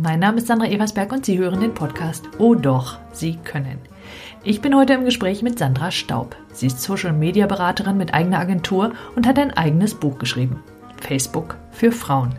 Mein Name ist Sandra Eversberg und Sie hören den Podcast Oh doch, Sie können. Ich bin heute im Gespräch mit Sandra Staub. Sie ist Social Media Beraterin mit eigener Agentur und hat ein eigenes Buch geschrieben. Facebook für Frauen.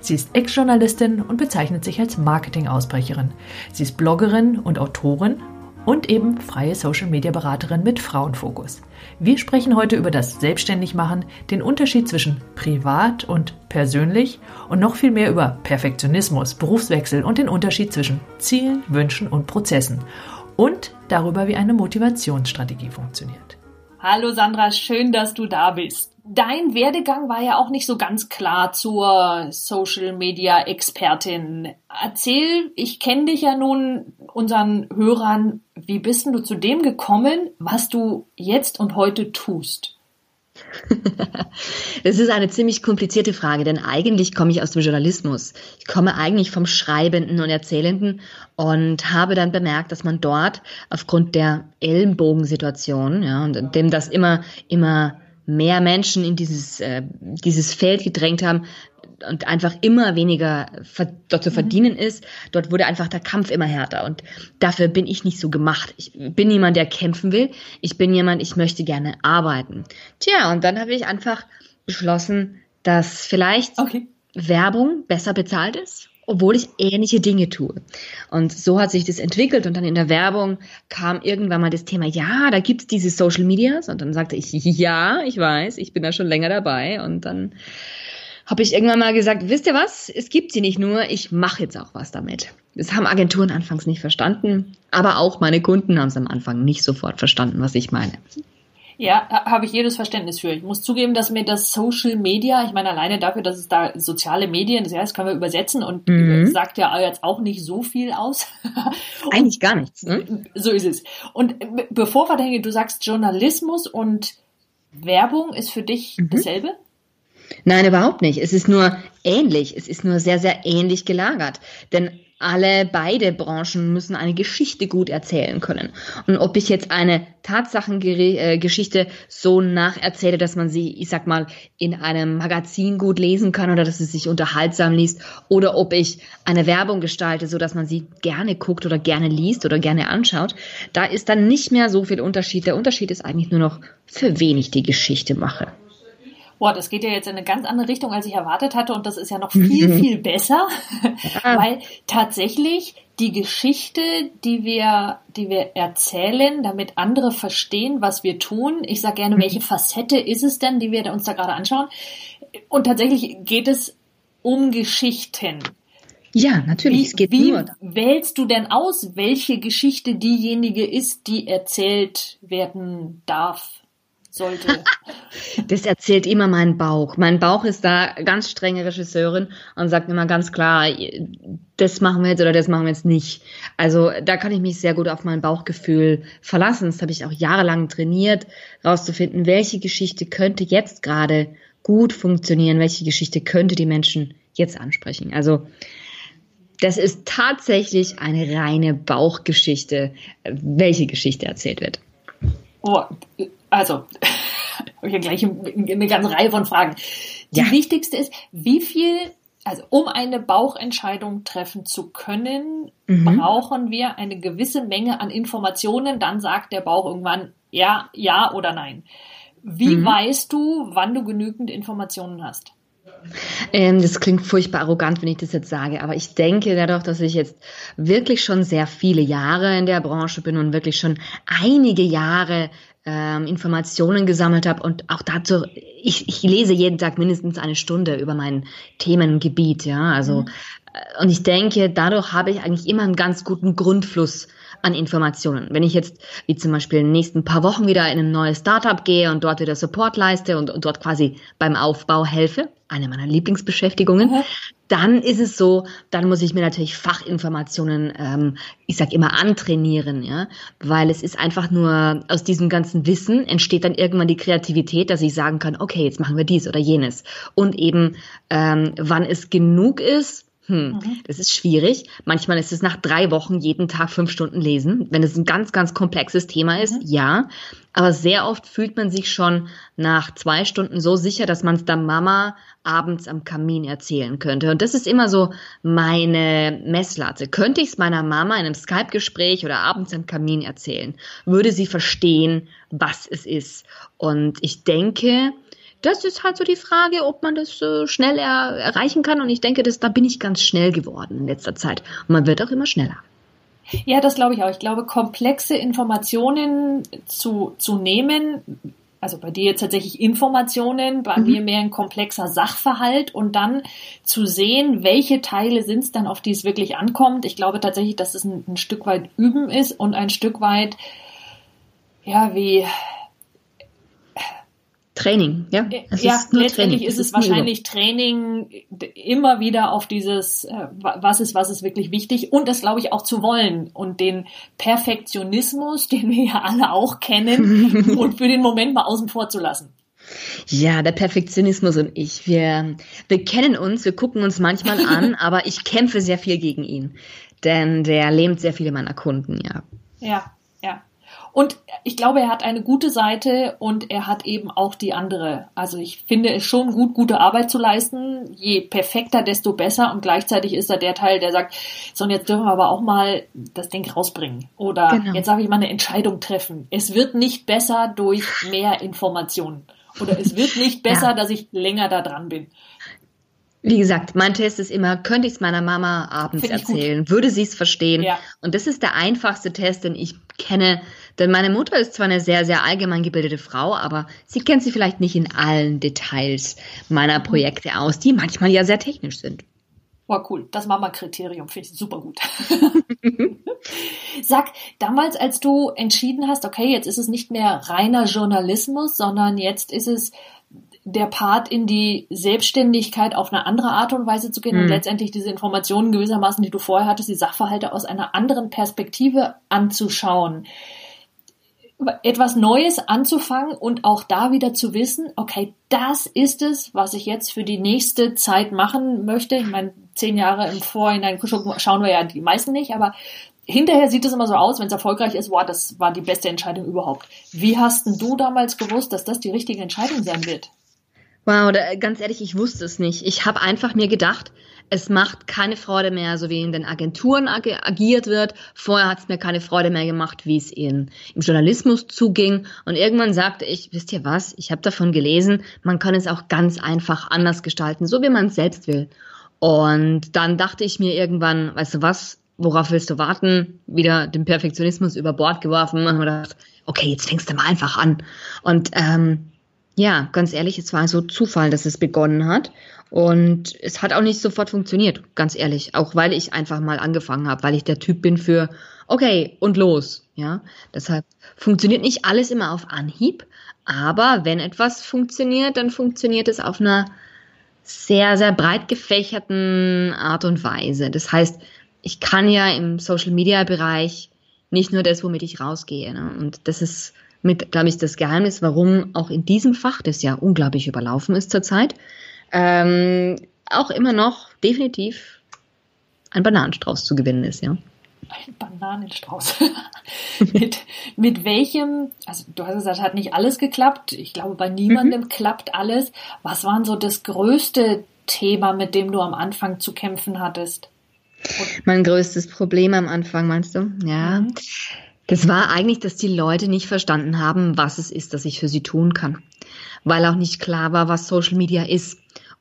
Sie ist Ex-Journalistin und bezeichnet sich als Marketing-Ausbrecherin. Sie ist Bloggerin und Autorin und eben freie Social-Media-Beraterin mit Frauenfokus. Wir sprechen heute über das Selbstständigmachen, den Unterschied zwischen privat und persönlich und noch viel mehr über Perfektionismus, Berufswechsel und den Unterschied zwischen Zielen, Wünschen und Prozessen und darüber, wie eine Motivationsstrategie funktioniert. Hallo Sandra, schön, dass du da bist. Dein Werdegang war ja auch nicht so ganz klar zur Social Media Expertin. Erzähl, ich kenne dich ja nun unseren Hörern, wie bist du zu dem gekommen, was du jetzt und heute tust? Das ist eine ziemlich komplizierte Frage, denn eigentlich komme ich aus dem Journalismus. Ich komme eigentlich vom Schreibenden und Erzählenden und habe dann bemerkt, dass man dort aufgrund der Ellenbogensituation, ja, und dem das immer, immer mehr Menschen in dieses, äh, dieses Feld gedrängt haben, und einfach immer weniger dort zu mhm. verdienen ist. Dort wurde einfach der Kampf immer härter und dafür bin ich nicht so gemacht. Ich bin jemand, der kämpfen will. Ich bin jemand, ich möchte gerne arbeiten. Tja, und dann habe ich einfach beschlossen, dass vielleicht okay. Werbung besser bezahlt ist obwohl ich ähnliche Dinge tue. Und so hat sich das entwickelt und dann in der Werbung kam irgendwann mal das Thema, ja, da gibt es diese Social Medias und dann sagte ich, ja, ich weiß, ich bin da schon länger dabei und dann habe ich irgendwann mal gesagt, wisst ihr was, es gibt sie nicht nur, ich mache jetzt auch was damit. Das haben Agenturen anfangs nicht verstanden, aber auch meine Kunden haben es am Anfang nicht sofort verstanden, was ich meine. Ja, habe ich jedes Verständnis für. Ich muss zugeben, dass mir das Social Media, ich meine alleine dafür, dass es da soziale Medien, das heißt, können wir übersetzen und mhm. sagt ja jetzt auch nicht so viel aus. Eigentlich gar nichts. Ne? So ist es. Und bevor wir denken, du sagst Journalismus und Werbung ist für dich mhm. dasselbe? Nein, überhaupt nicht. Es ist nur ähnlich. Es ist nur sehr, sehr ähnlich gelagert. Denn alle beide Branchen müssen eine Geschichte gut erzählen können. Und ob ich jetzt eine Tatsachengeschichte so nacherzähle, dass man sie, ich sag mal, in einem Magazin gut lesen kann oder dass es sich unterhaltsam liest, oder ob ich eine Werbung gestalte, so dass man sie gerne guckt oder gerne liest oder gerne anschaut, da ist dann nicht mehr so viel Unterschied. Der Unterschied ist eigentlich nur noch, für wen ich die Geschichte mache boah, das geht ja jetzt in eine ganz andere Richtung, als ich erwartet hatte und das ist ja noch viel, mhm. viel besser, ja. weil tatsächlich die Geschichte, die wir, die wir erzählen, damit andere verstehen, was wir tun. Ich sage gerne, mhm. welche Facette ist es denn, die wir uns da gerade anschauen? Und tatsächlich geht es um Geschichten. Ja, natürlich. Wie, es geht wie nur. wählst du denn aus, welche Geschichte diejenige ist, die erzählt werden darf? Sollte. das erzählt immer mein Bauch. Mein Bauch ist da ganz strenge Regisseurin und sagt immer ganz klar, das machen wir jetzt oder das machen wir jetzt nicht. Also da kann ich mich sehr gut auf mein Bauchgefühl verlassen. Das habe ich auch jahrelang trainiert, rauszufinden, welche Geschichte könnte jetzt gerade gut funktionieren, welche Geschichte könnte die Menschen jetzt ansprechen. Also das ist tatsächlich eine reine Bauchgeschichte, welche Geschichte erzählt wird. Oh, also, habe ich ja gleich eine ganze Reihe von Fragen. Die ja. wichtigste ist, wie viel, also um eine Bauchentscheidung treffen zu können, mhm. brauchen wir eine gewisse Menge an Informationen. Dann sagt der Bauch irgendwann ja, ja oder nein. Wie mhm. weißt du, wann du genügend Informationen hast? Ähm, das klingt furchtbar arrogant, wenn ich das jetzt sage, aber ich denke dadurch, dass ich jetzt wirklich schon sehr viele Jahre in der Branche bin und wirklich schon einige Jahre ähm, Informationen gesammelt habe und auch dazu, ich, ich lese jeden Tag mindestens eine Stunde über mein Themengebiet, ja, also mhm. Äh, und ich denke, dadurch habe ich eigentlich immer einen ganz guten Grundfluss an Informationen. Wenn ich jetzt, wie zum Beispiel in den nächsten paar Wochen wieder in ein neues Startup gehe und dort wieder Support leiste und, und dort quasi beim Aufbau helfe, eine meiner Lieblingsbeschäftigungen, mhm. dann ist es so, dann muss ich mir natürlich Fachinformationen, ähm, ich sag immer, antrainieren, ja, weil es ist einfach nur aus diesem ganzen Wissen entsteht dann irgendwann die Kreativität, dass ich sagen kann, okay, jetzt machen wir dies oder jenes und eben, ähm, wann es genug ist, Hm, mhm. das ist schwierig. Manchmal ist es nach drei Wochen jeden Tag fünf Stunden lesen. Wenn es ein ganz, ganz komplexes Thema ist, mhm. ja. Aber sehr oft fühlt man sich schon nach zwei Stunden so sicher, dass man es der Mama abends am Kamin erzählen könnte. Und das ist immer so meine Messlatte. Könnte ich es meiner Mama in einem Skype-Gespräch oder abends am Kamin erzählen? Würde sie verstehen, was es ist? Und ich denke, das ist halt so die Frage, ob man das äh, schnell er erreichen kann. Und ich denke, dass, da bin ich ganz schnell geworden in letzter Zeit. Und man wird auch immer schneller. Ja, das glaube ich auch. Ich glaube, komplexe Informationen zu, zu nehmen, also bei dir jetzt tatsächlich Informationen, bei mhm. mir mehr ein komplexer Sachverhalt und dann zu sehen, welche Teile sind es dann, auf die es wirklich ankommt. Ich glaube tatsächlich, dass es ein, ein Stück weit Üben ist und ein Stück weit, ja, wie, Training, ja. Es ja, ist letztendlich Training. ist es, ist wahrscheinlich Training immer wieder auf dieses, äh, was ist, was ist wirklich wichtig und das glaube ich auch zu wollen und den Perfektionismus, den wir ja alle auch kennen und für den Moment mal außen vor zu lassen. Ja, der Perfektionismus und ich, wir, wir kennen uns, wir gucken uns manchmal an, aber ich kämpfe sehr viel gegen ihn, denn der lähmt sehr viele meiner Kunden, ja. Ja, ja. Und ich glaube, er hat eine gute Seite und er hat eben auch die andere. Also ich finde es schon gut, gute Arbeit zu leisten. Je perfekter, desto besser. Und gleichzeitig ist er der Teil, der sagt, so und jetzt dürfen wir aber auch mal das Ding rausbringen. Oder genau. jetzt darf ich mal eine Entscheidung treffen. Es wird nicht besser durch mehr Informationen. Oder es wird nicht besser, ja. dass ich länger da dran bin. Wie gesagt, mein Test ist immer, könnte ich es meiner Mama abends erzählen? Gut. Würde sie es verstehen? Ja. Und das ist der einfachste Test, den ich kenne. Denn meine Mutter ist zwar eine sehr, sehr allgemein gebildete Frau, aber sie kennt sie vielleicht nicht in allen Details meiner mhm. Projekte aus, die manchmal ja sehr technisch sind. War oh, cool. Das Mama-Kriterium finde ich super gut. Sag, damals, als du entschieden hast, okay, jetzt ist es nicht mehr reiner Journalismus, sondern jetzt ist es der Part in die Selbstständigkeit auf eine andere Art und Weise zu gehen mhm. und letztendlich diese Informationen gewissermaßen, die du vorher hattest, die Sachverhalte aus einer anderen Perspektive anzuschauen. Etwas Neues anzufangen und auch da wieder zu wissen, okay, das ist es, was ich jetzt für die nächste Zeit machen möchte. Ich meine, zehn Jahre im Vorhinein schauen wir ja die meisten nicht, aber hinterher sieht es immer so aus, wenn es erfolgreich ist, wow, das war die beste Entscheidung überhaupt. Wie hast denn du damals gewusst, dass das die richtige Entscheidung sein wird? Wow, da, ganz ehrlich, ich wusste es nicht. Ich habe einfach mir gedacht, es macht keine Freude mehr, so wie in den Agenturen ag agiert wird. Vorher hat es mir keine Freude mehr gemacht, wie es in, im Journalismus zuging. Und irgendwann sagte ich, wisst ihr was, ich habe davon gelesen, man kann es auch ganz einfach anders gestalten, so wie man es selbst will. Und dann dachte ich mir irgendwann, weißt du was, worauf willst du warten? Wieder den Perfektionismus über Bord geworfen und gedacht, okay, jetzt fängst du mal einfach an. Und ähm, ja, ganz ehrlich, es war so Zufall, dass es begonnen hat. Und es hat auch nicht sofort funktioniert, ganz ehrlich. Auch weil ich einfach mal angefangen habe, weil ich der Typ bin für, okay, und los. Ja, deshalb funktioniert nicht alles immer auf Anhieb. Aber wenn etwas funktioniert, dann funktioniert es auf einer sehr, sehr breit gefächerten Art und Weise. Das heißt, ich kann ja im Social Media Bereich nicht nur das, womit ich rausgehe. Ne? Und das ist mit, glaube ich, das Geheimnis, warum auch in diesem Fach, das ja unglaublich überlaufen ist zurzeit, ähm, auch immer noch definitiv ein Bananenstrauß zu gewinnen ist, ja. Ein Bananenstrauß. mit, mit welchem, also du hast gesagt, hat nicht alles geklappt. Ich glaube, bei niemandem mhm. klappt alles. Was war so das größte Thema, mit dem du am Anfang zu kämpfen hattest? Und mein größtes Problem am Anfang, meinst du? Ja. Mhm. Das war eigentlich, dass die Leute nicht verstanden haben, was es ist, dass ich für sie tun kann. Weil auch nicht klar war, was Social Media ist.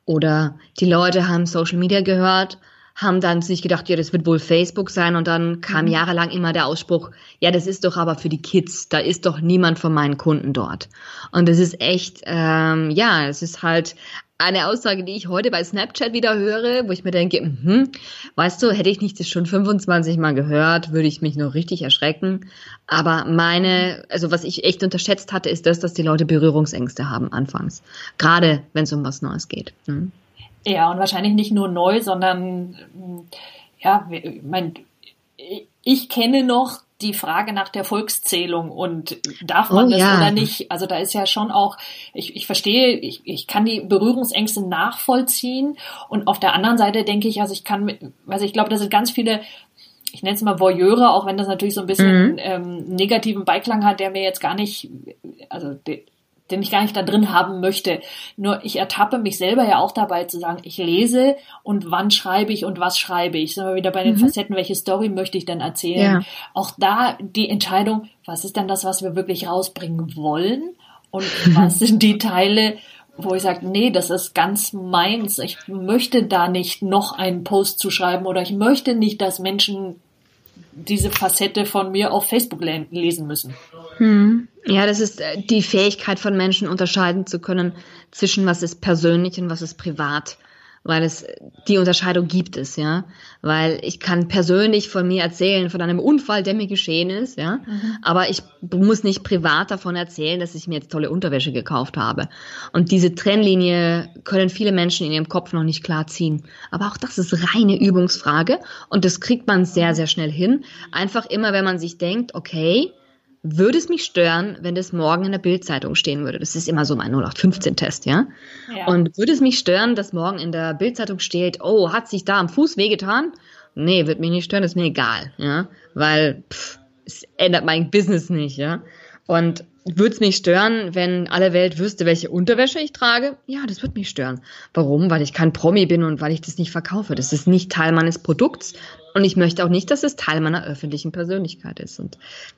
Oder die Leute haben Social Media gehört, haben dann sich gedacht, ja, das wird wohl Facebook sein. Und dann kam mhm. jahrelang immer der Ausspruch, ja, das ist doch aber für die Kids. Da ist doch niemand von meinen Kunden dort. Und das ist echt, ähm, ja, es ist halt eine Aussage, die ich heute bei Snapchat wieder höre, wo ich mir denke, mh, weißt du, hätte ich nicht das schon 25 Mal gehört, würde ich mich noch richtig erschrecken. Aber meine, also was ich echt unterschätzt hatte, ist das, dass die Leute Berührungsängste haben anfangs. Gerade wenn es um was Neues geht. Mhm. Ja, und wahrscheinlich nicht nur neu, sondern ja, mein, ich kenne noch die Frage nach der Volkszählung und darf man oh, das ja. oder nicht? Also da ist ja schon auch, ich, ich verstehe, ich, ich kann die Berührungsängste nachvollziehen und auf der anderen Seite denke ich, also ich kann, also ich glaube, da sind ganz viele ich nenne es mal Voyeure, auch wenn das natürlich so ein bisschen mhm. ähm, negativen Beiklang hat, der mir jetzt gar nicht, also de, den ich gar nicht da drin haben möchte. Nur ich ertappe mich selber ja auch dabei zu sagen, ich lese und wann schreibe ich und was schreibe ich. Sind wir wieder bei den mhm. Facetten, welche Story möchte ich denn erzählen? Ja. Auch da die Entscheidung, was ist denn das, was wir wirklich rausbringen wollen? Und was sind die Teile, wo ich sage, nee, das ist ganz meins. Ich möchte da nicht noch einen Post zu schreiben oder ich möchte nicht, dass Menschen diese Facette von mir auf Facebook lesen müssen. Hm. Ja, das ist äh, die Fähigkeit von Menschen unterscheiden zu können zwischen was ist persönlich und was ist privat weil es die Unterscheidung gibt es, ja, weil ich kann persönlich von mir erzählen von einem Unfall, der mir geschehen ist, ja, mhm. aber ich muss nicht privat davon erzählen, dass ich mir jetzt tolle Unterwäsche gekauft habe. Und diese Trennlinie können viele Menschen in ihrem Kopf noch nicht klar ziehen. Aber auch das ist reine Übungsfrage und das kriegt man sehr sehr schnell hin. Einfach immer, wenn man sich denkt, okay, würde es mich stören, wenn das morgen in der Bildzeitung stehen würde? Das ist immer so mein 0815-Test, ja? ja? Und würde es mich stören, dass morgen in der Bildzeitung steht, oh, hat sich da am Fuß wehgetan? Nee, wird mich nicht stören, ist mir egal, ja? Weil pff, es ändert mein Business nicht, ja? Und würde es mich stören, wenn alle Welt wüsste, welche Unterwäsche ich trage? Ja, das würde mich stören. Warum? Weil ich kein Promi bin und weil ich das nicht verkaufe. Das ist nicht Teil meines Produkts und ich möchte auch nicht, dass es Teil meiner öffentlichen Persönlichkeit ist. Und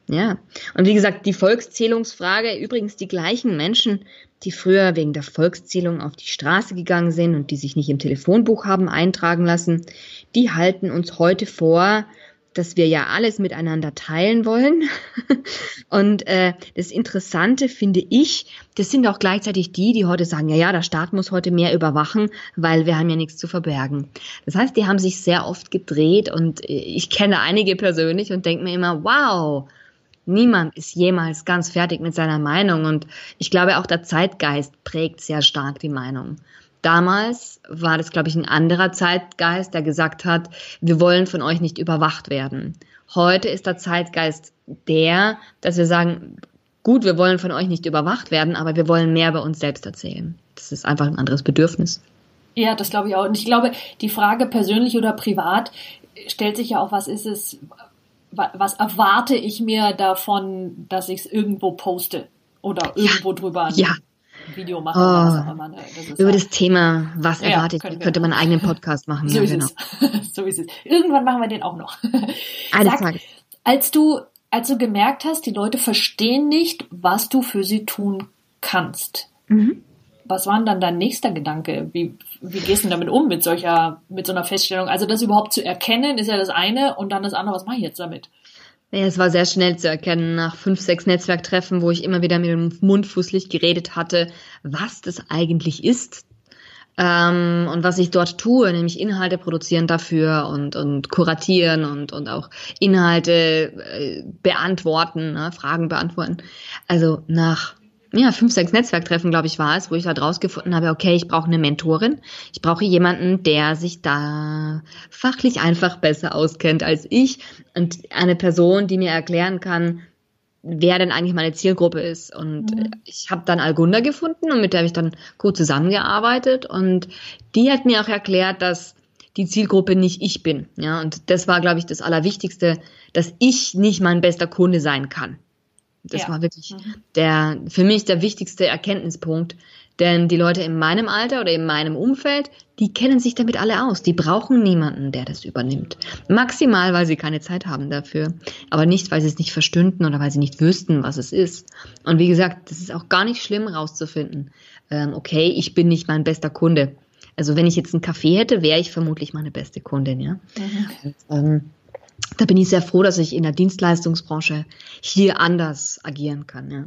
ja, und wie gesagt, die Volkszählungsfrage, übrigens die gleichen Menschen, die früher wegen der Volkszählung auf die Straße gegangen sind und die sich nicht im Telefonbuch haben eintragen lassen, die halten uns heute vor, dass wir ja alles miteinander teilen wollen. Und äh, das Interessante finde ich, das sind auch gleichzeitig die, die heute sagen, ja, ja, der Staat muss heute mehr überwachen, weil wir haben ja nichts zu verbergen. Das heißt, die haben sich sehr oft gedreht und äh, ich kenne einige persönlich und denke mir immer, wow, niemand ist jemals ganz fertig mit seiner Meinung und ich glaube auch der Zeitgeist prägt sehr stark die Meinung. Damals war das, glaube ich, ein anderer Zeitgeist, der gesagt hat, wir wollen von euch nicht überwacht werden. Heute ist der Zeitgeist der, dass wir sagen, gut, wir wollen von euch nicht überwacht werden, aber wir wollen mehr bei uns selbst erzählen. Das ist einfach ein anderes Bedürfnis. Ja, das glaube ich auch. Und ich glaube, die Frage persönlich oder privat stellt sich ja auch, was ist es, was erwarte ich mir davon, dass ich es irgendwo poste oder irgendwo ja, drüber ja. Video machen oh, oder was auch immer. Ne? Das über halt das Thema, was erwartet, ja, könnte man einen eigenen Podcast machen. so, ja, ist genau. es. so ist es. Irgendwann machen wir den auch noch. Eines Tages. Als du, als du gemerkt hast, die Leute verstehen nicht, was du für sie tun kannst. Mhm. Was war denn dann dein nächster Gedanke? Wie, wie gehst du damit um mit solcher, mit so einer Feststellung? Also das überhaupt zu erkennen, ist ja das eine und dann das andere, was mache ich jetzt damit? Ja, es war sehr schnell zu erkennen nach fünf, sechs Netzwerktreffen, wo ich immer wieder mit dem Mund fußlich geredet hatte, was das eigentlich ist ähm, und was ich dort tue, nämlich Inhalte produzieren dafür und, und kuratieren und, und auch Inhalte äh, beantworten, ne, Fragen beantworten. Also nach ja, fünf, sechs Netzwerktreffen, glaube ich, war es, wo ich halt rausgefunden habe, okay, ich brauche eine Mentorin. Ich brauche jemanden, der sich da fachlich einfach besser auskennt als ich und eine Person, die mir erklären kann, wer denn eigentlich meine Zielgruppe ist. Und mhm. ich habe dann Algunda gefunden und mit der habe ich dann gut zusammengearbeitet und die hat mir auch erklärt, dass die Zielgruppe nicht ich bin. Ja, und das war, glaube ich, das Allerwichtigste, dass ich nicht mein bester Kunde sein kann. Das ja. war wirklich mhm. der, für mich der wichtigste Erkenntnispunkt. Denn die Leute in meinem Alter oder in meinem Umfeld, die kennen sich damit alle aus. Die brauchen niemanden, der das übernimmt. Maximal, weil sie keine Zeit haben dafür. Aber nicht, weil sie es nicht verstünden oder weil sie nicht wüssten, was es ist. Und wie gesagt, das ist auch gar nicht schlimm rauszufinden. Ähm, okay, ich bin nicht mein bester Kunde. Also wenn ich jetzt einen Kaffee hätte, wäre ich vermutlich meine beste Kundin, ja. Mhm. Und, ähm, da bin ich sehr froh, dass ich in der Dienstleistungsbranche hier anders agieren kann. Ja.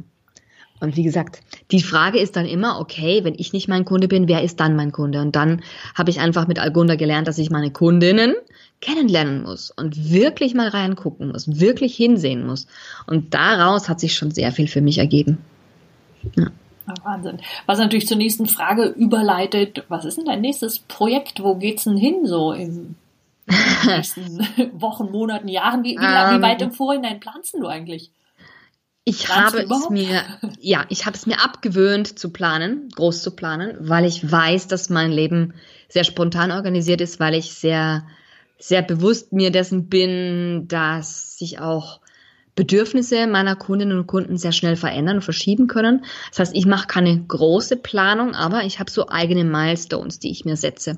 Und wie gesagt, die Frage ist dann immer, okay, wenn ich nicht mein Kunde bin, wer ist dann mein Kunde? Und dann habe ich einfach mit Algunda gelernt, dass ich meine Kundinnen kennenlernen muss und wirklich mal reingucken muss, wirklich hinsehen muss. Und daraus hat sich schon sehr viel für mich ergeben. Ja. Wahnsinn. Was natürlich zur nächsten Frage überleitet, was ist denn dein nächstes Projekt? Wo geht's denn hin so im in den nächsten Wochen, Monaten, Jahren? Wie, wie, um, wie weit im Vorhinein planst du eigentlich? Ich habe es mir, ja, ich habe es mir abgewöhnt zu planen, groß zu planen, weil ich weiß, dass mein Leben sehr spontan organisiert ist, weil ich sehr, sehr bewusst mir dessen bin, dass sich auch Bedürfnisse meiner Kundinnen und Kunden sehr schnell verändern und verschieben können. Das heißt, ich mache keine große Planung, aber ich habe so eigene Milestones, die ich mir setze.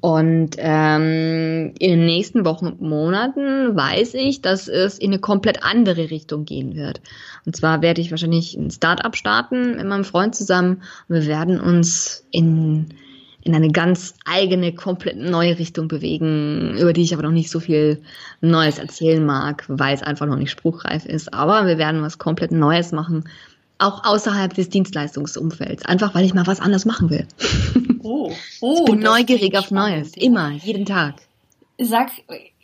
Und ähm, in den nächsten Wochen und Monaten weiß ich, dass es in eine komplett andere Richtung gehen wird. Und zwar werde ich wahrscheinlich ein Startup starten mit meinem Freund zusammen wir werden uns in in eine ganz eigene, komplett neue Richtung bewegen, über die ich aber noch nicht so viel Neues erzählen mag, weil es einfach noch nicht spruchreif ist. Aber wir werden was komplett Neues machen, auch außerhalb des Dienstleistungsumfelds, einfach weil ich mal was anderes machen will. Oh, oh, ich bin neugierig auf Neues, immer, jeden Tag. Sag,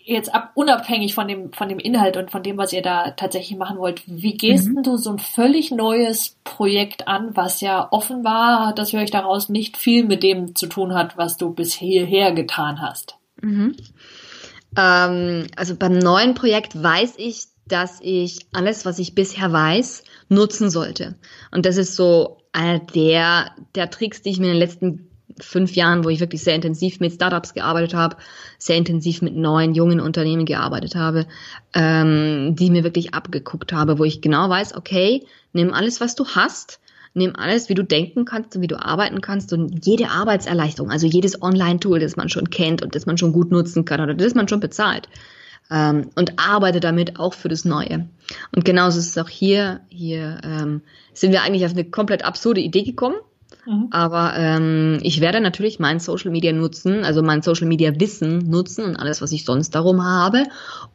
jetzt ab, unabhängig von dem, von dem Inhalt und von dem, was ihr da tatsächlich machen wollt, wie gehst mhm. du so ein völlig neues Projekt an, was ja offenbar, das höre ich daraus, nicht viel mit dem zu tun hat, was du bis hierher getan hast? Mhm. Ähm, also beim neuen Projekt weiß ich, dass ich alles, was ich bisher weiß, nutzen sollte. Und das ist so einer der, der Tricks, die ich mir in den letzten fünf Jahren, wo ich wirklich sehr intensiv mit Startups gearbeitet habe, sehr intensiv mit neuen, jungen Unternehmen gearbeitet habe, ähm, die mir wirklich abgeguckt habe, wo ich genau weiß, okay, nimm alles, was du hast, nimm alles, wie du denken kannst und wie du arbeiten kannst und jede Arbeitserleichterung, also jedes Online-Tool, das man schon kennt und das man schon gut nutzen kann oder das man schon bezahlt. Ähm, und arbeite damit auch für das Neue. Und genauso ist es auch hier. Hier ähm, sind wir eigentlich auf eine komplett absurde Idee gekommen Mhm. Aber ähm, ich werde natürlich mein Social Media nutzen, also mein Social Media Wissen nutzen und alles, was ich sonst darum habe,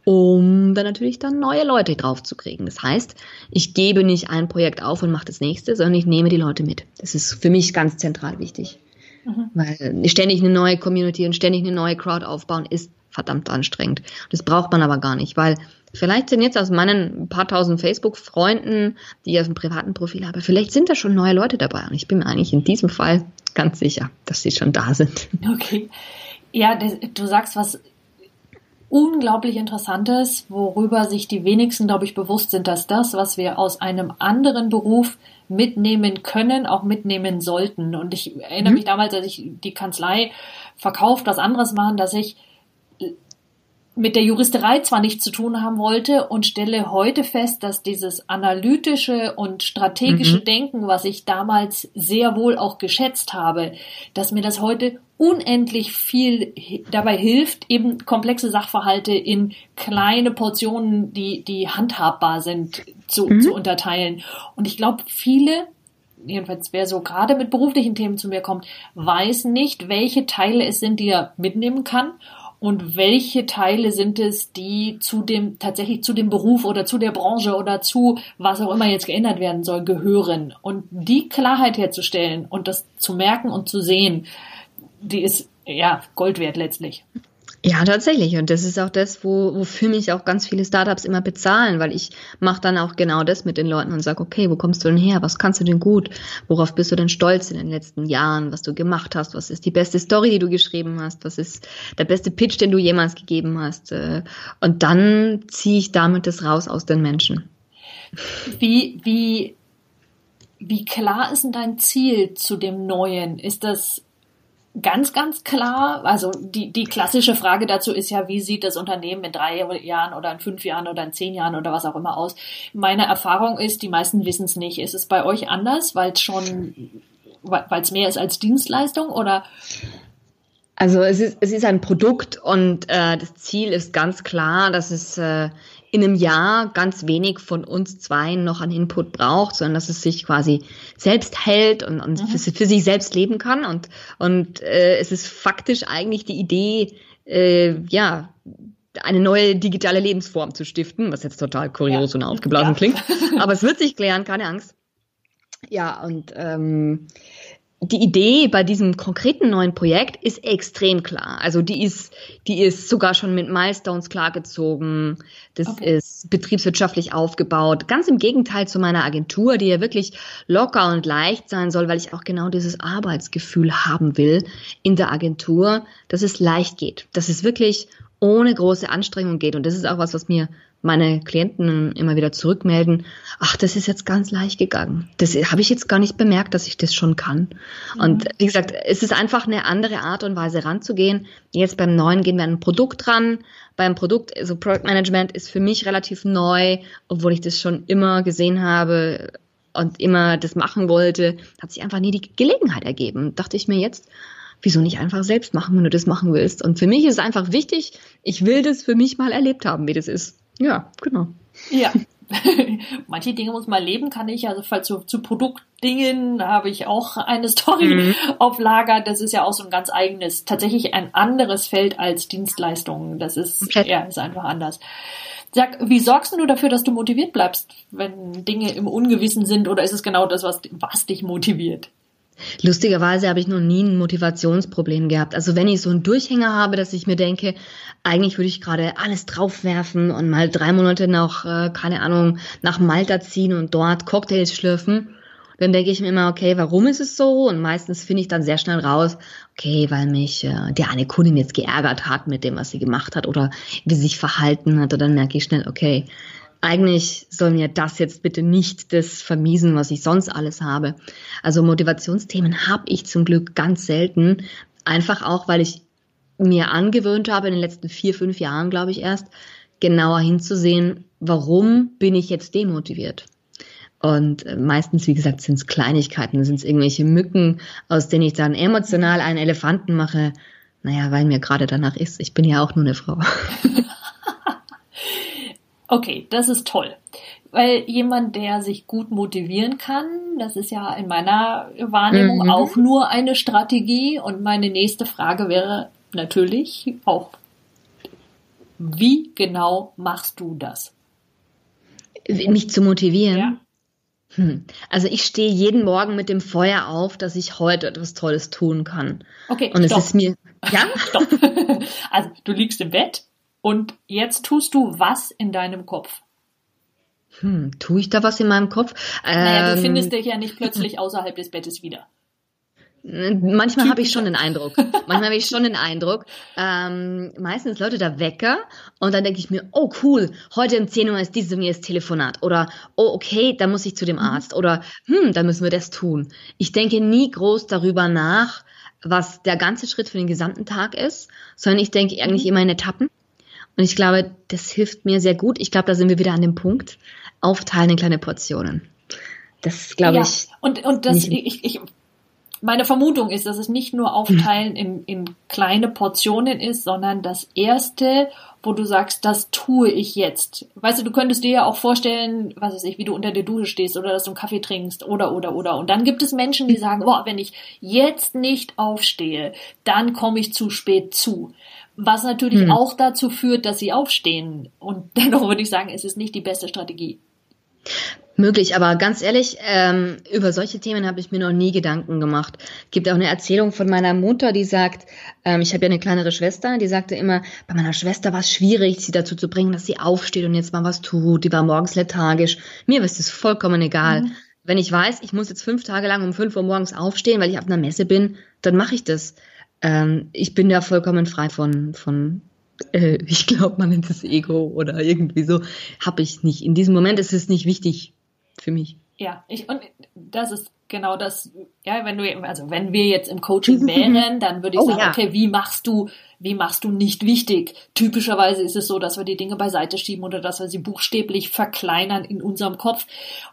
um dann natürlich dann neue Leute drauf zu kriegen. Das heißt, ich gebe nicht ein Projekt auf und mache das nächste, sondern ich nehme die Leute mit. Das ist für mich ganz zentral wichtig. Mhm. Weil ständig eine neue Community und ständig eine neue Crowd aufbauen ist verdammt anstrengend. Das braucht man aber gar nicht, weil vielleicht sind jetzt aus meinen paar tausend Facebook-Freunden, die ich auf dem privaten Profil habe, vielleicht sind da schon neue Leute dabei. Und ich bin mir eigentlich in diesem Fall ganz sicher, dass sie schon da sind. Okay. Ja, du sagst was unglaublich Interessantes, worüber sich die wenigsten, glaube ich, bewusst sind, dass das, was wir aus einem anderen Beruf mitnehmen können, auch mitnehmen sollten. Und ich erinnere mhm. mich damals, als ich die Kanzlei verkauft, was anderes machen, dass ich mit der Juristerei zwar nichts zu tun haben wollte und stelle heute fest, dass dieses analytische und strategische mhm. Denken, was ich damals sehr wohl auch geschätzt habe, dass mir das heute unendlich viel dabei hilft, eben komplexe Sachverhalte in kleine Portionen, die, die handhabbar sind, zu, mhm. zu unterteilen. Und ich glaube, viele jedenfalls wer so gerade mit beruflichen Themen zu mir kommt, weiß nicht, welche Teile es sind, die er mitnehmen kann und welche Teile sind es, die zu dem, tatsächlich zu dem Beruf oder zu der Branche oder zu was auch immer jetzt geändert werden soll, gehören. Und die Klarheit herzustellen und das zu merken und zu sehen, die ist, ja, Gold wert letztlich. Ja, tatsächlich. Und das ist auch das, wo, wofür mich auch ganz viele Startups immer bezahlen, weil ich mache dann auch genau das mit den Leuten und sage, okay, wo kommst du denn her? Was kannst du denn gut? Worauf bist du denn stolz in den letzten Jahren, was du gemacht hast? Was ist die beste Story, die du geschrieben hast? Was ist der beste Pitch, den du jemals gegeben hast? Äh, und dann ziehe ich damit das raus aus den Menschen. Wie, wie, wie klar ist denn dein Ziel zu dem Neuen? Ist das ganz, ganz klar. Also die, die klassische Frage dazu ist ja, wie sieht das Unternehmen in drei Jahren oder in fünf Jahren oder in zehn Jahren oder was auch immer aus? Meine Erfahrung ist, die meisten wissen es nicht. Ist es bei euch anders, weil es schon, weil es mehr ist als Dienstleistung oder? Also es ist, es ist ein Produkt und äh, das Ziel ist ganz klar, dass es äh, in einem Jahr ganz wenig von uns zwei noch an Input braucht, sondern dass es sich quasi selbst hält und, und mhm. für, für, sich selbst leben kann. Und, und äh, es ist faktisch eigentlich die Idee, äh, ja, eine neue digitale Lebensform zu stiften, was jetzt total kurios ja. und aufgeblasen ja. klingt. Aber es wird sich klären, keine Angst. Ja, und ähm, die Idee bei diesem konkreten neuen Projekt ist extrem klar. Also die ist, die ist sogar schon mit Milestones klargezogen. Das okay. ist betriebswirtschaftlich aufgebaut. Ganz im Gegenteil zu meiner Agentur, die ja wirklich locker und leicht sein soll, weil ich auch genau dieses Arbeitsgefühl haben will in der Agentur, dass es leicht geht, dass es wirklich ohne große Anstrengung geht. Und das ist auch was, was mir meine Klienten immer wieder zurückmelden. Ach, das ist jetzt ganz leicht gegangen. Das habe ich jetzt gar nicht bemerkt, dass ich das schon kann. Mhm. Und wie gesagt, es ist einfach eine andere Art und Weise ranzugehen. Jetzt beim neuen gehen wir an ein Produkt ran. Beim Produkt, also Product Management ist für mich relativ neu, obwohl ich das schon immer gesehen habe und immer das machen wollte, hat sich einfach nie die Gelegenheit ergeben. dachte ich mir jetzt, wieso nicht einfach selbst machen, wenn du das machen willst? Und für mich ist es einfach wichtig, ich will das für mich mal erlebt haben, wie das ist. Ja, genau. Ja. Manche Dinge muss man leben, kann ich. Also falls zu, zu Produktdingen habe ich auch eine Story mhm. auf Lager. Das ist ja auch so ein ganz eigenes, tatsächlich ein anderes Feld als Dienstleistungen. Das ist, okay. ja, ist einfach anders. Sag, wie sorgst du dafür, dass du motiviert bleibst, wenn Dinge im Ungewissen sind, oder ist es genau das, was, was dich motiviert? Lustigerweise habe ich noch nie ein Motivationsproblem gehabt. Also wenn ich so einen Durchhänger habe, dass ich mir denke, eigentlich würde ich gerade alles draufwerfen und mal drei Monate nach, äh, keine Ahnung, nach Malta ziehen und dort Cocktails schlürfen, dann denke ich mir immer, okay, warum ist es so? Und meistens finde ich dann sehr schnell raus, okay, weil mich äh, der eine Kundin jetzt geärgert hat mit dem, was sie gemacht hat oder wie sie sich verhalten hat. Und dann merke ich schnell, okay, eigentlich soll mir das jetzt bitte nicht das vermiesen, was ich sonst alles habe. Also Motivationsthemen habe ich zum Glück ganz selten. Einfach auch, weil ich mir angewöhnt habe, in den letzten vier, fünf Jahren, glaube ich erst, genauer hinzusehen, warum bin ich jetzt demotiviert? Und äh, meistens, wie gesagt, sind es Kleinigkeiten, sind es irgendwelche Mücken, aus denen ich dann emotional einen Elefanten mache. Naja, weil mir gerade danach ist. Ich bin ja auch nur eine Frau. Okay, das ist toll. Weil jemand, der sich gut motivieren kann, das ist ja in meiner Wahrnehmung mhm. auch nur eine Strategie. Und meine nächste Frage wäre natürlich auch, wie genau machst du das? Mich zu motivieren? Ja. Hm. Also ich stehe jeden Morgen mit dem Feuer auf, dass ich heute etwas Tolles tun kann. Okay. Und es ist mir. Ja? Stopp. Also du liegst im Bett, und jetzt tust du was in deinem Kopf? Hm, tue ich da was in meinem Kopf? Naja, ähm, du findest dich ja nicht plötzlich außerhalb des Bettes wieder. Manchmal habe ich schon den Eindruck. Manchmal habe ich schon den Eindruck. Ähm, meistens Leute da Wecker und dann denke ich mir, oh cool, heute um 10 Uhr ist dieses und jenes Telefonat. Oder, oh okay, da muss ich zu dem mhm. Arzt. Oder, hm, da müssen wir das tun. Ich denke nie groß darüber nach, was der ganze Schritt für den gesamten Tag ist, sondern ich denke eigentlich mhm. immer in Etappen. Und ich glaube, das hilft mir sehr gut. Ich glaube, da sind wir wieder an dem Punkt. Aufteilen in kleine Portionen. Das glaube ja, ich. Und, und das, ich, ich, meine Vermutung ist, dass es nicht nur Aufteilen in, in kleine Portionen ist, sondern das erste, wo du sagst, das tue ich jetzt. Weißt du, du könntest dir ja auch vorstellen, was weiß ich, wie du unter der Dusche stehst oder dass du einen Kaffee trinkst oder, oder, oder. Und dann gibt es Menschen, die sagen, boah, wenn ich jetzt nicht aufstehe, dann komme ich zu spät zu. Was natürlich hm. auch dazu führt, dass sie aufstehen. Und dennoch würde ich sagen, es ist nicht die beste Strategie. Möglich, aber ganz ehrlich, ähm, über solche Themen habe ich mir noch nie Gedanken gemacht. Es gibt auch eine Erzählung von meiner Mutter, die sagt, ähm, ich habe ja eine kleinere Schwester, die sagte immer, bei meiner Schwester war es schwierig, sie dazu zu bringen, dass sie aufsteht und jetzt mal was tut. Die war morgens lethargisch. Mir ist es vollkommen egal. Mhm. Wenn ich weiß, ich muss jetzt fünf Tage lang um fünf Uhr morgens aufstehen, weil ich auf einer Messe bin, dann mache ich das. Ähm, ich bin da vollkommen frei von, von äh, ich glaube, man nennt es Ego oder irgendwie so. Habe ich nicht. In diesem Moment ist es nicht wichtig für mich. Ja, ich, und das ist genau das, ja, wenn du, also wenn wir jetzt im Coaching wären, dann würde ich oh, sagen, ja. okay, wie machst du, wie machst du nicht wichtig? Typischerweise ist es so, dass wir die Dinge beiseite schieben oder dass wir sie buchstäblich verkleinern in unserem Kopf,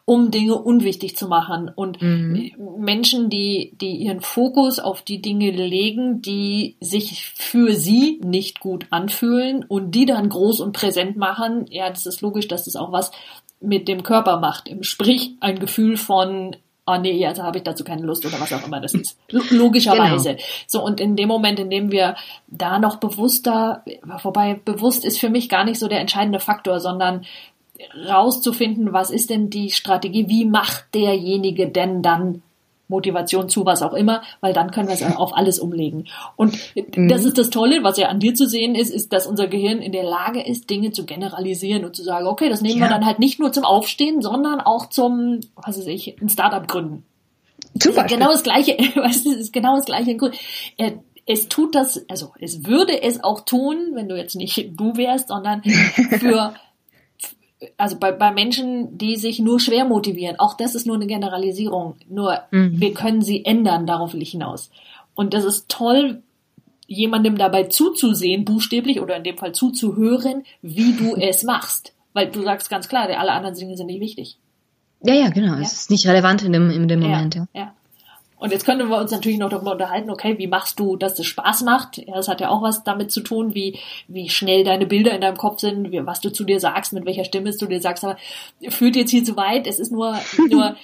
um Dinge unwichtig zu machen. Und mhm. Menschen, die, die ihren Fokus auf die Dinge legen, die sich für sie nicht gut anfühlen und die dann groß und präsent machen, ja, das ist logisch, dass das auch was mit dem Körper macht. Sprich, ein Gefühl von oh nee, also habe ich dazu keine Lust oder was auch immer das ist. Logischerweise. Genau. So, und in dem Moment, in dem wir da noch bewusster, wobei bewusst ist für mich gar nicht so der entscheidende Faktor, sondern rauszufinden, was ist denn die Strategie, wie macht derjenige denn dann Motivation zu, was auch immer, weil dann können wir es auf alles umlegen. Und mhm. das ist das Tolle, was ja an dir zu sehen ist, ist, dass unser Gehirn in der Lage ist, Dinge zu generalisieren und zu sagen, okay, das nehmen ja. wir dann halt nicht nur zum Aufstehen, sondern auch zum, was weiß ich, ein Startup gründen. Super. Genau das gleiche, was ist genau das gleiche. Äh, es tut das, also es würde es auch tun, wenn du jetzt nicht du wärst, sondern für also bei, bei Menschen, die sich nur schwer motivieren, auch das ist nur eine Generalisierung. Nur mhm. wir können sie ändern, darauf will ich hinaus. Und das ist toll, jemandem dabei zuzusehen, buchstäblich oder in dem Fall zuzuhören, wie du es machst. Weil du sagst ganz klar, alle anderen Dinge sind nicht wichtig. Ja, ja, genau. Ja. Es ist nicht relevant in dem, in dem Moment. Ja, ja. Und jetzt können wir uns natürlich noch darüber unterhalten, okay, wie machst du, dass es Spaß macht? Ja, das hat ja auch was damit zu tun, wie, wie schnell deine Bilder in deinem Kopf sind, wie, was du zu dir sagst, mit welcher Stimme du dir sagst, aber führt jetzt hier zu weit. Es ist nur, nur,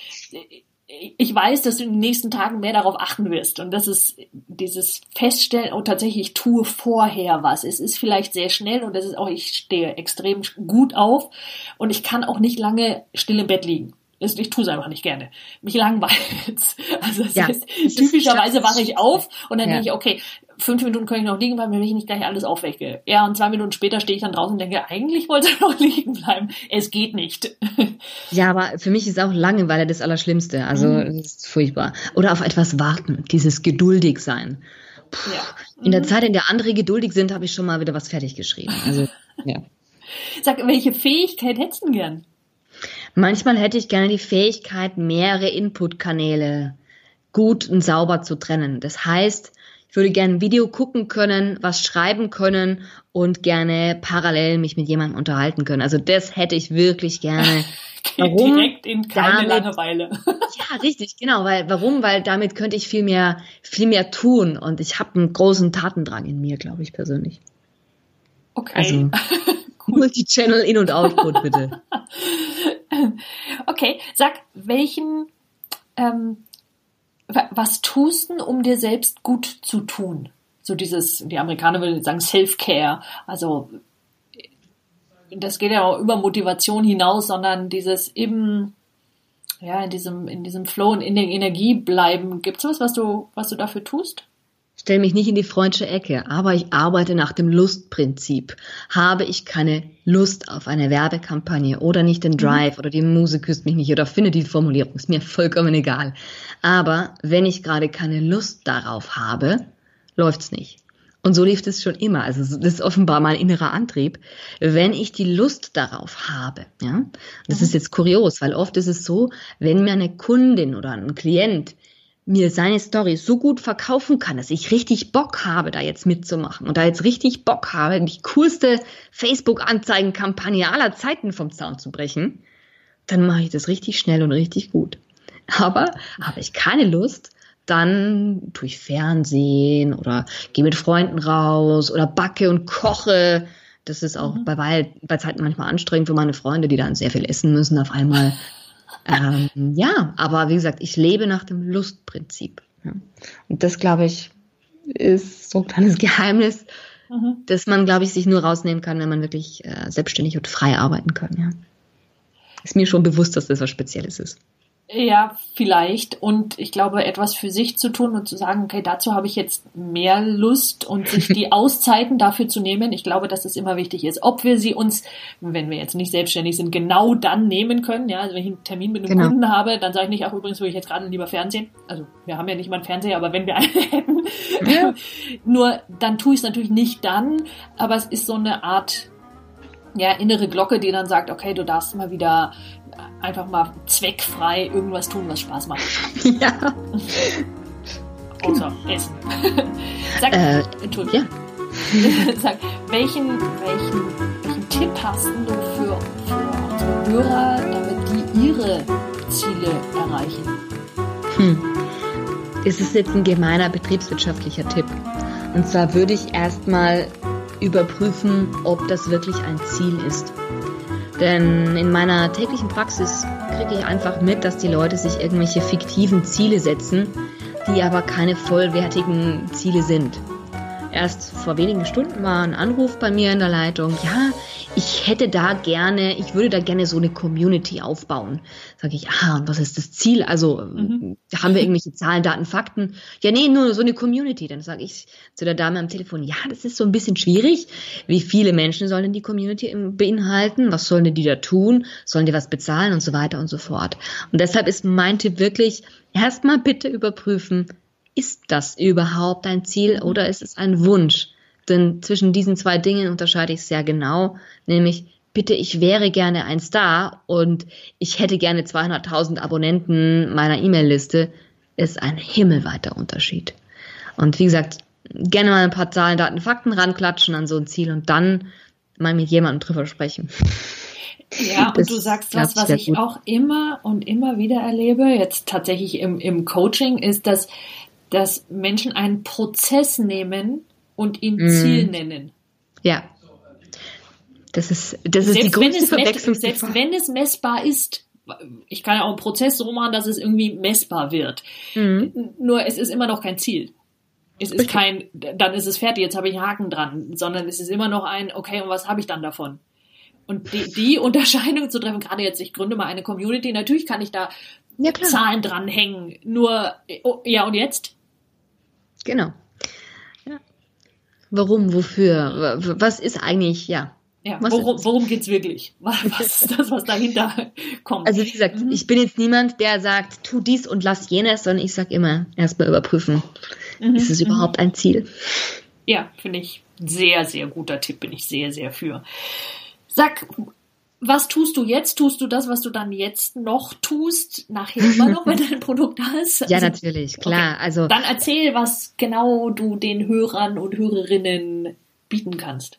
ich weiß, dass du in den nächsten Tagen mehr darauf achten wirst. Und das ist dieses Feststellen, und oh, tatsächlich, ich tue vorher was. Es ist vielleicht sehr schnell und das ist auch, ich stehe extrem gut auf und ich kann auch nicht lange still im Bett liegen ich tue es einfach nicht gerne. Mich langweilt. Also das ja, heißt, typischerweise wache ich auf und dann ja. denke ich, okay, fünf Minuten kann ich noch liegen bleiben, wenn ich nicht gleich alles aufwecke. Ja, und zwei Minuten später stehe ich dann draußen und denke, eigentlich wollte er noch liegen bleiben. Es geht nicht. Ja, aber für mich ist auch Langeweile das Allerschlimmste. Also mhm. das ist furchtbar. Oder auf etwas warten, dieses geduldig sein. Puh, ja. In der mhm. Zeit, in der andere geduldig sind, habe ich schon mal wieder was fertig geschrieben. Also, ja. Sag, welche Fähigkeit hättest du gern? Manchmal hätte ich gerne die Fähigkeit, mehrere Inputkanäle gut und sauber zu trennen. Das heißt, ich würde gerne ein Video gucken können, was schreiben können und gerne parallel mich mit jemandem unterhalten können. Also das hätte ich wirklich gerne. Warum? Direkt in keine damit, Langeweile. ja, richtig, genau. Weil, warum? Weil damit könnte ich viel mehr, viel mehr tun und ich habe einen großen Tatendrang in mir, glaube ich persönlich. Okay. Also Multi-Channel In- und Output, bitte. okay, sag, welchen, ähm, was tust du, um dir selbst gut zu tun? So dieses, die Amerikaner würden sagen Self-Care, also das geht ja auch über Motivation hinaus, sondern dieses eben, ja, in diesem, in diesem Flow und in der Energie bleiben. Gibt's was, was du, was du dafür tust? Stelle mich nicht in die freundliche Ecke, aber ich arbeite nach dem Lustprinzip. Habe ich keine Lust auf eine Werbekampagne oder nicht den mhm. Drive oder die Musik küsst mich nicht oder finde die Formulierung, ist mir vollkommen egal. Aber wenn ich gerade keine Lust darauf habe, läuft's nicht. Und so lief es schon immer. Also das ist offenbar mein innerer Antrieb. Wenn ich die Lust darauf habe, ja, das mhm. ist jetzt kurios, weil oft ist es so, wenn mir eine Kundin oder ein Klient mir seine Story so gut verkaufen kann, dass ich richtig Bock habe, da jetzt mitzumachen und da jetzt richtig Bock habe, die coolste Facebook-Anzeigenkampagne aller Zeiten vom Zaun zu brechen, dann mache ich das richtig schnell und richtig gut. Aber habe ich keine Lust, dann tue ich Fernsehen oder gehe mit Freunden raus oder backe und koche. Das ist auch mhm. bei, bei Zeiten manchmal anstrengend für meine Freunde, die dann sehr viel essen müssen auf einmal. Ähm, ja, aber wie gesagt, ich lebe nach dem Lustprinzip. Ja. Und das, glaube ich, ist so ein kleines Geheimnis, mhm. dass man, glaube ich, sich nur rausnehmen kann, wenn man wirklich äh, selbstständig und frei arbeiten kann. Ja. Ist mir schon bewusst, dass das was Spezielles ist. Ja, vielleicht. Und ich glaube, etwas für sich zu tun und zu sagen, okay, dazu habe ich jetzt mehr Lust und sich die Auszeiten dafür zu nehmen. Ich glaube, dass es immer wichtig ist. Ob wir sie uns, wenn wir jetzt nicht selbstständig sind, genau dann nehmen können. Ja, also wenn ich einen Termin mit einem genau. Kunden habe, dann sage ich nicht, ach übrigens will ich jetzt gerade lieber Fernsehen. Also wir haben ja nicht mal einen Fernseher, aber wenn wir einen hätten. Ja. Nur dann tue ich es natürlich nicht dann, aber es ist so eine Art ja, innere Glocke, die dann sagt, okay, du darfst mal wieder einfach mal zweckfrei irgendwas tun, was Spaß macht. Ja. Außer Essen. Sag, äh, Entschuldigung. Ja. Sag, welchen, welchen, welchen Tipp hast du für, für unsere Hörer, damit die ihre Ziele erreichen? Hm. Es ist jetzt ein gemeiner betriebswirtschaftlicher Tipp. Und zwar würde ich erstmal überprüfen, ob das wirklich ein Ziel ist. Denn in meiner täglichen Praxis kriege ich einfach mit, dass die Leute sich irgendwelche fiktiven Ziele setzen, die aber keine vollwertigen Ziele sind. Erst vor wenigen Stunden war ein Anruf bei mir in der Leitung. Ja, ich hätte da gerne, ich würde da gerne so eine Community aufbauen. Sage ich, ah, und was ist das Ziel? Also mhm. haben wir irgendwelche Zahlen, Daten, Fakten? Ja, nee, nur so eine Community. Dann sage ich zu der Dame am Telefon, ja, das ist so ein bisschen schwierig. Wie viele Menschen sollen denn die Community beinhalten? Was sollen denn die da tun? Sollen die was bezahlen und so weiter und so fort? Und deshalb ist mein Tipp wirklich, erstmal bitte überprüfen, ist das überhaupt ein Ziel oder ist es ein Wunsch? Denn zwischen diesen zwei Dingen unterscheide ich sehr genau, nämlich bitte, ich wäre gerne ein Star und ich hätte gerne 200.000 Abonnenten meiner E-Mail-Liste, ist ein himmelweiter Unterschied. Und wie gesagt, gerne mal ein paar Zahlen, Daten, Fakten ranklatschen an so ein Ziel und dann mal mit jemandem drüber sprechen. Ja, und du sagst was, was ich gut. auch immer und immer wieder erlebe, jetzt tatsächlich im, im Coaching, ist, dass, dass Menschen einen Prozess nehmen und ihn mm. Ziel nennen. Ja. Das ist, das ist die größte Verwechslung. Selbst wenn es messbar ist, ich kann ja auch einen Prozess so machen, dass es irgendwie messbar wird. Mhm. Nur es ist immer noch kein Ziel. Es ist kein, dann ist es fertig, jetzt habe ich einen Haken dran, sondern es ist immer noch ein, okay, und was habe ich dann davon? Und die, die Unterscheidung zu treffen, gerade jetzt, ich gründe mal eine Community, natürlich kann ich da ja, Zahlen dranhängen, nur, oh, ja, und jetzt? Genau. Ja. Warum, wofür, was ist eigentlich, ja, ja, worum, worum geht's wirklich? Was ist das, was dahinter kommt? Also wie gesagt, mhm. ich bin jetzt niemand, der sagt, tu dies und lass jenes, sondern ich sage immer, erstmal überprüfen, mhm. ist es mhm. überhaupt ein Ziel? Ja, finde ich sehr, sehr guter Tipp, bin ich sehr, sehr für. Sag, was tust du jetzt? Tust du das, was du dann jetzt noch tust, nachher immer noch, wenn dein Produkt da ist? Also, ja, natürlich, klar. Okay. Also dann erzähl, was genau du den Hörern und Hörerinnen bieten kannst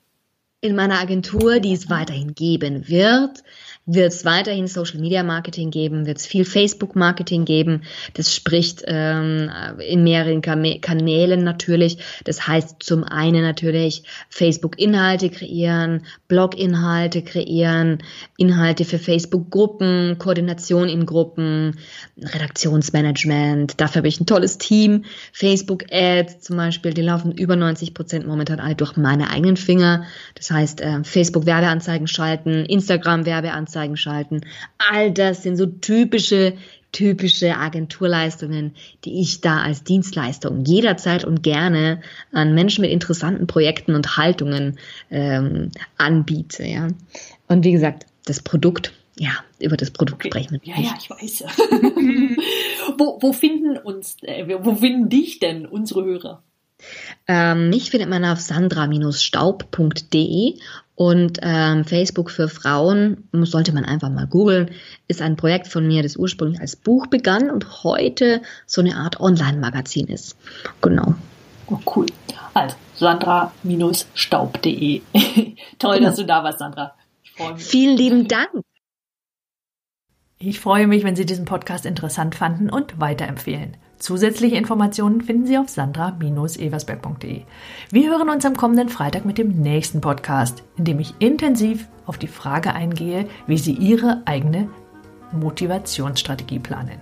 in meiner Agentur, die es weiterhin geben wird, wird es weiterhin Social Media Marketing geben, wird es viel Facebook Marketing geben. Das spricht ähm, in mehreren Kanälen natürlich. Das heißt zum einen natürlich Facebook Inhalte kreieren, Blog Inhalte kreieren, Inhalte für Facebook Gruppen, Koordination in Gruppen, Redaktionsmanagement. Dafür habe ich ein tolles Team. Facebook Ads zum Beispiel, die laufen über 90 Prozent momentan alle durch meine eigenen Finger. Das heißt äh, Facebook Werbeanzeigen schalten, Instagram Werbeanzeigen Anzeigen schalten. All das sind so typische, typische Agenturleistungen, die ich da als Dienstleistung jederzeit und gerne an Menschen mit interessanten Projekten und Haltungen ähm, anbiete. Ja. Und wie gesagt, das Produkt, ja, über das Produkt okay. sprechen wir. Ja, ja, ich weiß. wo, wo finden uns, äh, wo finden dich denn unsere Hörer? Ähm, mich findet man auf sandra-staub.de und ähm, Facebook für Frauen, sollte man einfach mal googeln, ist ein Projekt von mir, das ursprünglich als Buch begann und heute so eine Art Online-Magazin ist. Genau. Oh, cool. Also sandra-staub.de. Toll, genau. dass du da warst, Sandra. Vielen lieben Dank. Ich freue mich, wenn Sie diesen Podcast interessant fanden und weiterempfehlen. Zusätzliche Informationen finden Sie auf sandra-eversberg.de. Wir hören uns am kommenden Freitag mit dem nächsten Podcast, in dem ich intensiv auf die Frage eingehe, wie Sie Ihre eigene Motivationsstrategie planen.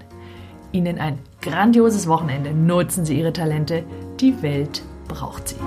Ihnen ein grandioses Wochenende. Nutzen Sie Ihre Talente. Die Welt braucht sie.